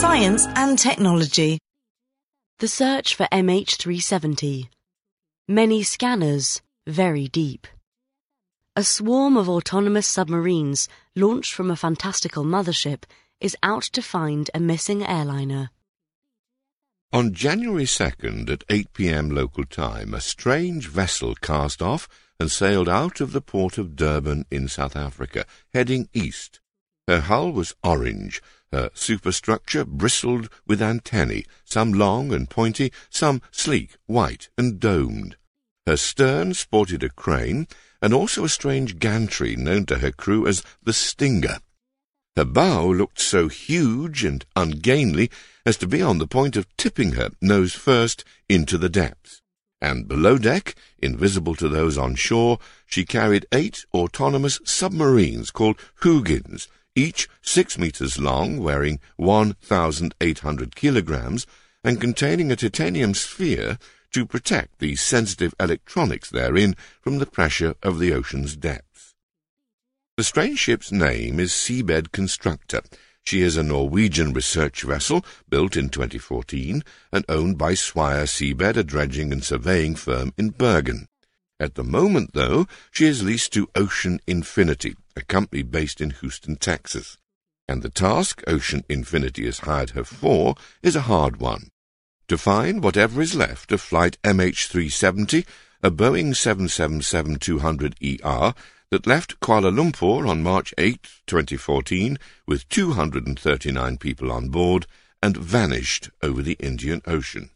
science and technology. The search for MH370. Many scanners, very deep. A swarm of autonomous submarines launched from a fantastical mothership is out to find a missing airliner. On January 2nd at 8 p.m. local time, a strange vessel cast off and sailed out of the port of Durban in South Africa, heading east. Her hull was orange, her superstructure bristled with antennae, some long and pointy, some sleek, white, and domed. Her stern sported a crane, and also a strange gantry known to her crew as the Stinger. Her bow looked so huge and ungainly as to be on the point of tipping her, nose first, into the depths. And below deck, invisible to those on shore, she carried eight autonomous submarines called Hugins, each six meters long, weighing 1,800 kilograms, and containing a titanium sphere to protect the sensitive electronics therein from the pressure of the ocean's depths. The strange ship's name is Seabed Constructor. She is a Norwegian research vessel built in 2014 and owned by Swire Seabed, a dredging and surveying firm in Bergen. At the moment, though, she is leased to Ocean Infinity, a company based in Houston, Texas. And the task Ocean Infinity has hired her for is a hard one. To find whatever is left of flight MH370, a Boeing 777-200ER that left Kuala Lumpur on March 8, 2014, with 239 people on board and vanished over the Indian Ocean.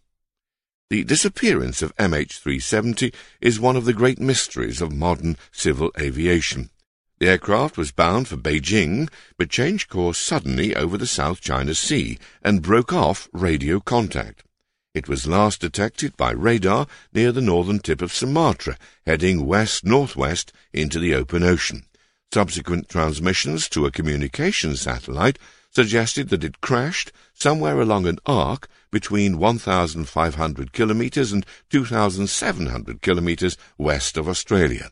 The disappearance of MH370 is one of the great mysteries of modern civil aviation. The aircraft was bound for Beijing, but changed course suddenly over the South China Sea and broke off radio contact. It was last detected by radar near the northern tip of Sumatra, heading west-northwest into the open ocean. Subsequent transmissions to a communications satellite suggested that it crashed somewhere along an arc between 1,500 kilometres and 2,700 kilometres west of Australia.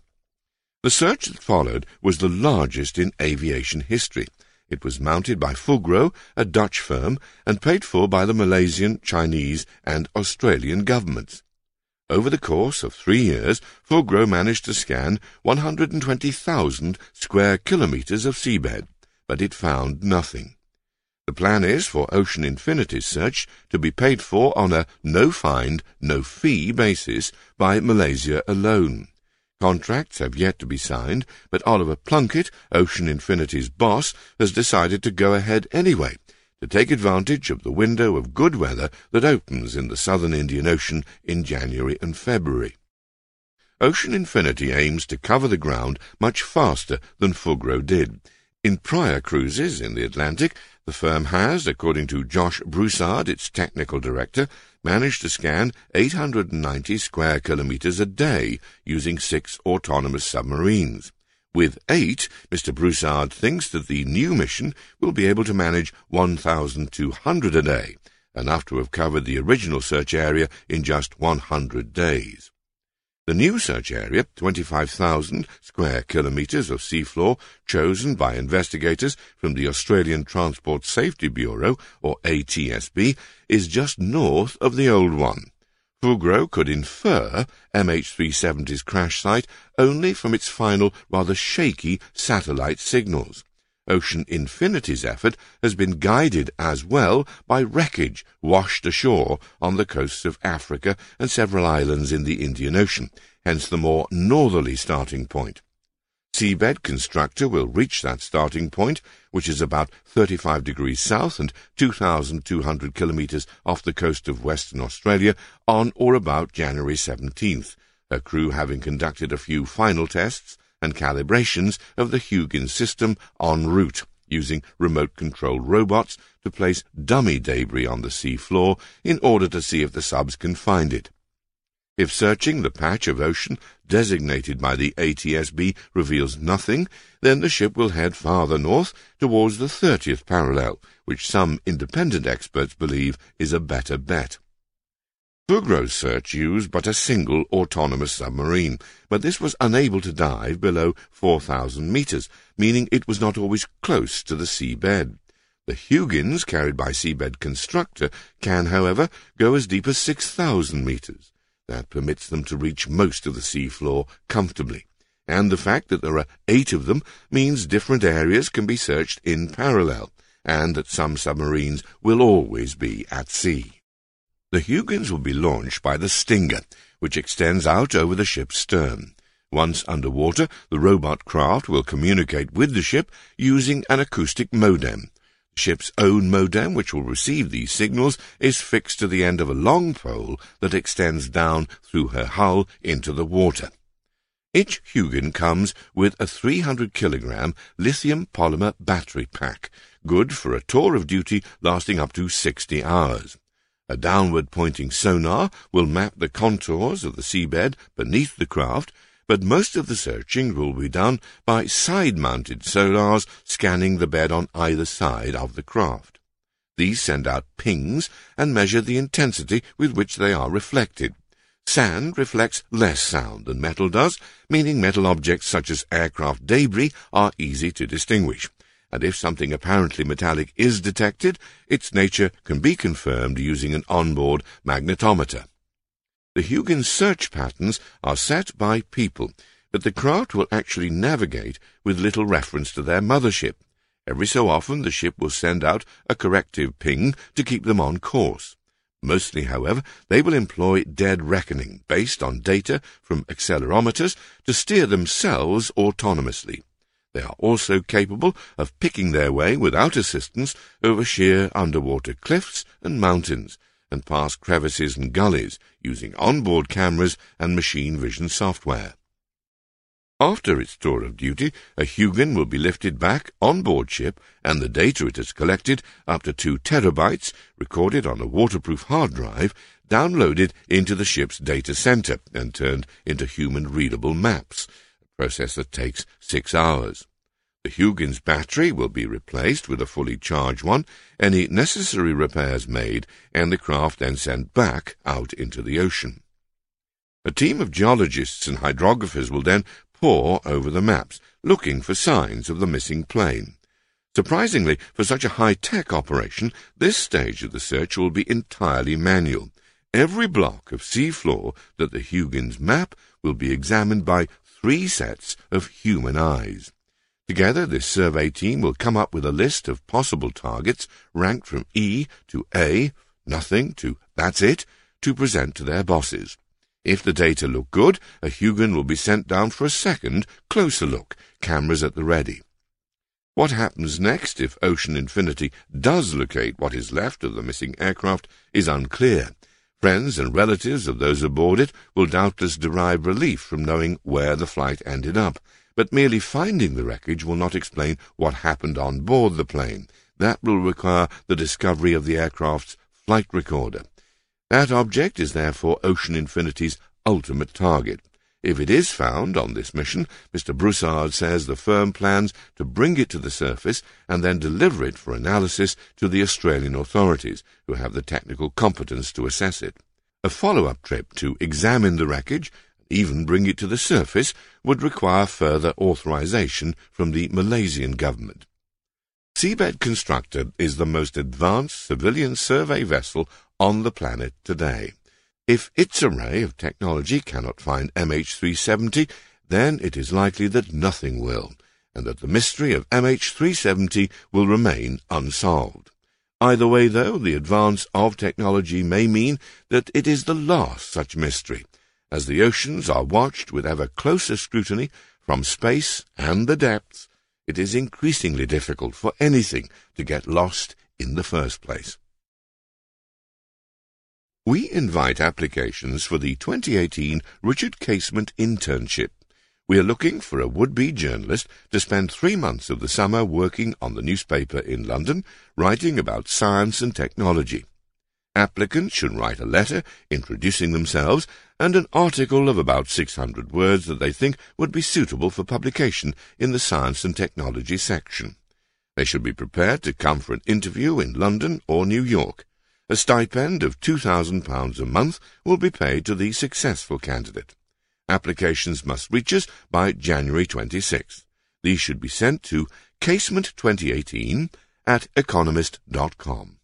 The search that followed was the largest in aviation history. It was mounted by Fugro, a Dutch firm, and paid for by the Malaysian, Chinese, and Australian governments. Over the course of three years, Fugro managed to scan 120,000 square kilometres of seabed, but it found nothing. The plan is for Ocean Infinity's search to be paid for on a no-find, no-fee basis by Malaysia alone. Contracts have yet to be signed, but Oliver Plunkett, Ocean Infinity's boss, has decided to go ahead anyway, to take advantage of the window of good weather that opens in the southern Indian Ocean in January and February. Ocean Infinity aims to cover the ground much faster than Fugro did. In prior cruises in the Atlantic, the firm has, according to Josh Broussard, its technical director, managed to scan 890 square kilometers a day using six autonomous submarines. With eight, Mr. Broussard thinks that the new mission will be able to manage 1,200 a day, enough to have covered the original search area in just 100 days. The new search area, 25,000 square kilometres of seafloor, chosen by investigators from the Australian Transport Safety Bureau, or ATSB, is just north of the old one. Fugro could infer MH370's crash site only from its final, rather shaky satellite signals. Ocean Infinity's effort has been guided as well by wreckage washed ashore on the coasts of Africa and several islands in the Indian Ocean, hence the more northerly starting point. Seabed Constructor will reach that starting point, which is about 35 degrees south and 2,200 kilometres off the coast of Western Australia, on or about January 17th, her crew having conducted a few final tests and calibrations of the Hugins system en route, using remote-controlled robots to place dummy debris on the sea floor in order to see if the subs can find it. If searching the patch of ocean designated by the ATSB reveals nothing, then the ship will head farther north towards the 30th parallel, which some independent experts believe is a better bet. Fugro's search used but a single autonomous submarine, but this was unable to dive below 4,000 meters, meaning it was not always close to the seabed. The Hugins, carried by Seabed Constructor, can, however, go as deep as 6,000 metres. That permits them to reach most of the seafloor comfortably. And the fact that there are eight of them means different areas can be searched in parallel, and that some submarines will always be at sea. The Hugins will be launched by the Stinger, which extends out over the ship's stern. Once underwater, the robot craft will communicate with the ship using an acoustic modem. The ship's own modem, which will receive these signals, is fixed to the end of a long pole that extends down through her hull into the water. Each Hugin comes with a 300 kilogram lithium polymer battery pack, good for a tour of duty lasting up to 60 hours. A downward pointing sonar will map the contours of the seabed beneath the craft, but most of the searching will be done by side-mounted sonars scanning the bed on either side of the craft. These send out pings and measure the intensity with which they are reflected. Sand reflects less sound than metal does, meaning metal objects such as aircraft debris are easy to distinguish and if something apparently metallic is detected, its nature can be confirmed using an onboard magnetometer. The Hugins search patterns are set by people, but the craft will actually navigate with little reference to their mothership. Every so often the ship will send out a corrective ping to keep them on course. Mostly, however, they will employ dead reckoning based on data from accelerometers to steer themselves autonomously. They are also capable of picking their way without assistance over sheer underwater cliffs and mountains, and past crevices and gullies using onboard cameras and machine vision software. After its tour of duty, a Hugin will be lifted back on board ship and the data it has collected, up to two terabytes, recorded on a waterproof hard drive, downloaded into the ship's data center and turned into human-readable maps, process that takes six hours. The Hugin's battery will be replaced with a fully charged one, any necessary repairs made, and the craft then sent back out into the ocean. A team of geologists and hydrographers will then pore over the maps, looking for signs of the missing plane. Surprisingly, for such a high-tech operation, this stage of the search will be entirely manual. Every block of seafloor that the Hugins map will be examined by three sets of human eyes. Together, this survey team will come up with a list of possible targets ranked from E to A, nothing to that's it, to present to their bosses. If the data look good, a Hugin will be sent down for a second, closer look, cameras at the ready. What happens next if Ocean Infinity does locate what is left of the missing aircraft is unclear. Friends and relatives of those aboard it will doubtless derive relief from knowing where the flight ended up, but merely finding the wreckage will not explain what happened on board the plane. That will require the discovery of the aircraft's flight recorder. That object is therefore Ocean Infinity's ultimate target. If it is found on this mission, Mr. Broussard says the firm plans to bring it to the surface and then deliver it for analysis to the Australian authorities, who have the technical competence to assess it. A follow-up trip to examine the wreckage, even bring it to the surface, would require further authorization from the Malaysian government. Seabed Constructor is the most advanced civilian survey vessel on the planet today. If its array of technology cannot find MH370, then it is likely that nothing will, and that the mystery of MH370 will remain unsolved. Either way, though, the advance of technology may mean that it is the last such mystery, as the oceans are watched with ever closer scrutiny from space and the depths, it is increasingly difficult for anything to get lost in the first place. We invite applications for the 2018 Richard Casement Internship. We are looking for a would-be journalist to spend three months of the summer working on the newspaper in London, writing about science and technology. Applicants should write a letter introducing themselves and an article of about 600 words that they think would be suitable for publication in the Science and Technology section. They should be prepared to come for an interview in London or New York. A stipend of £2,000 a month will be paid to the successful candidate. Applications must reach us by January 26th. These should be sent to Casement 2018 at economist.com.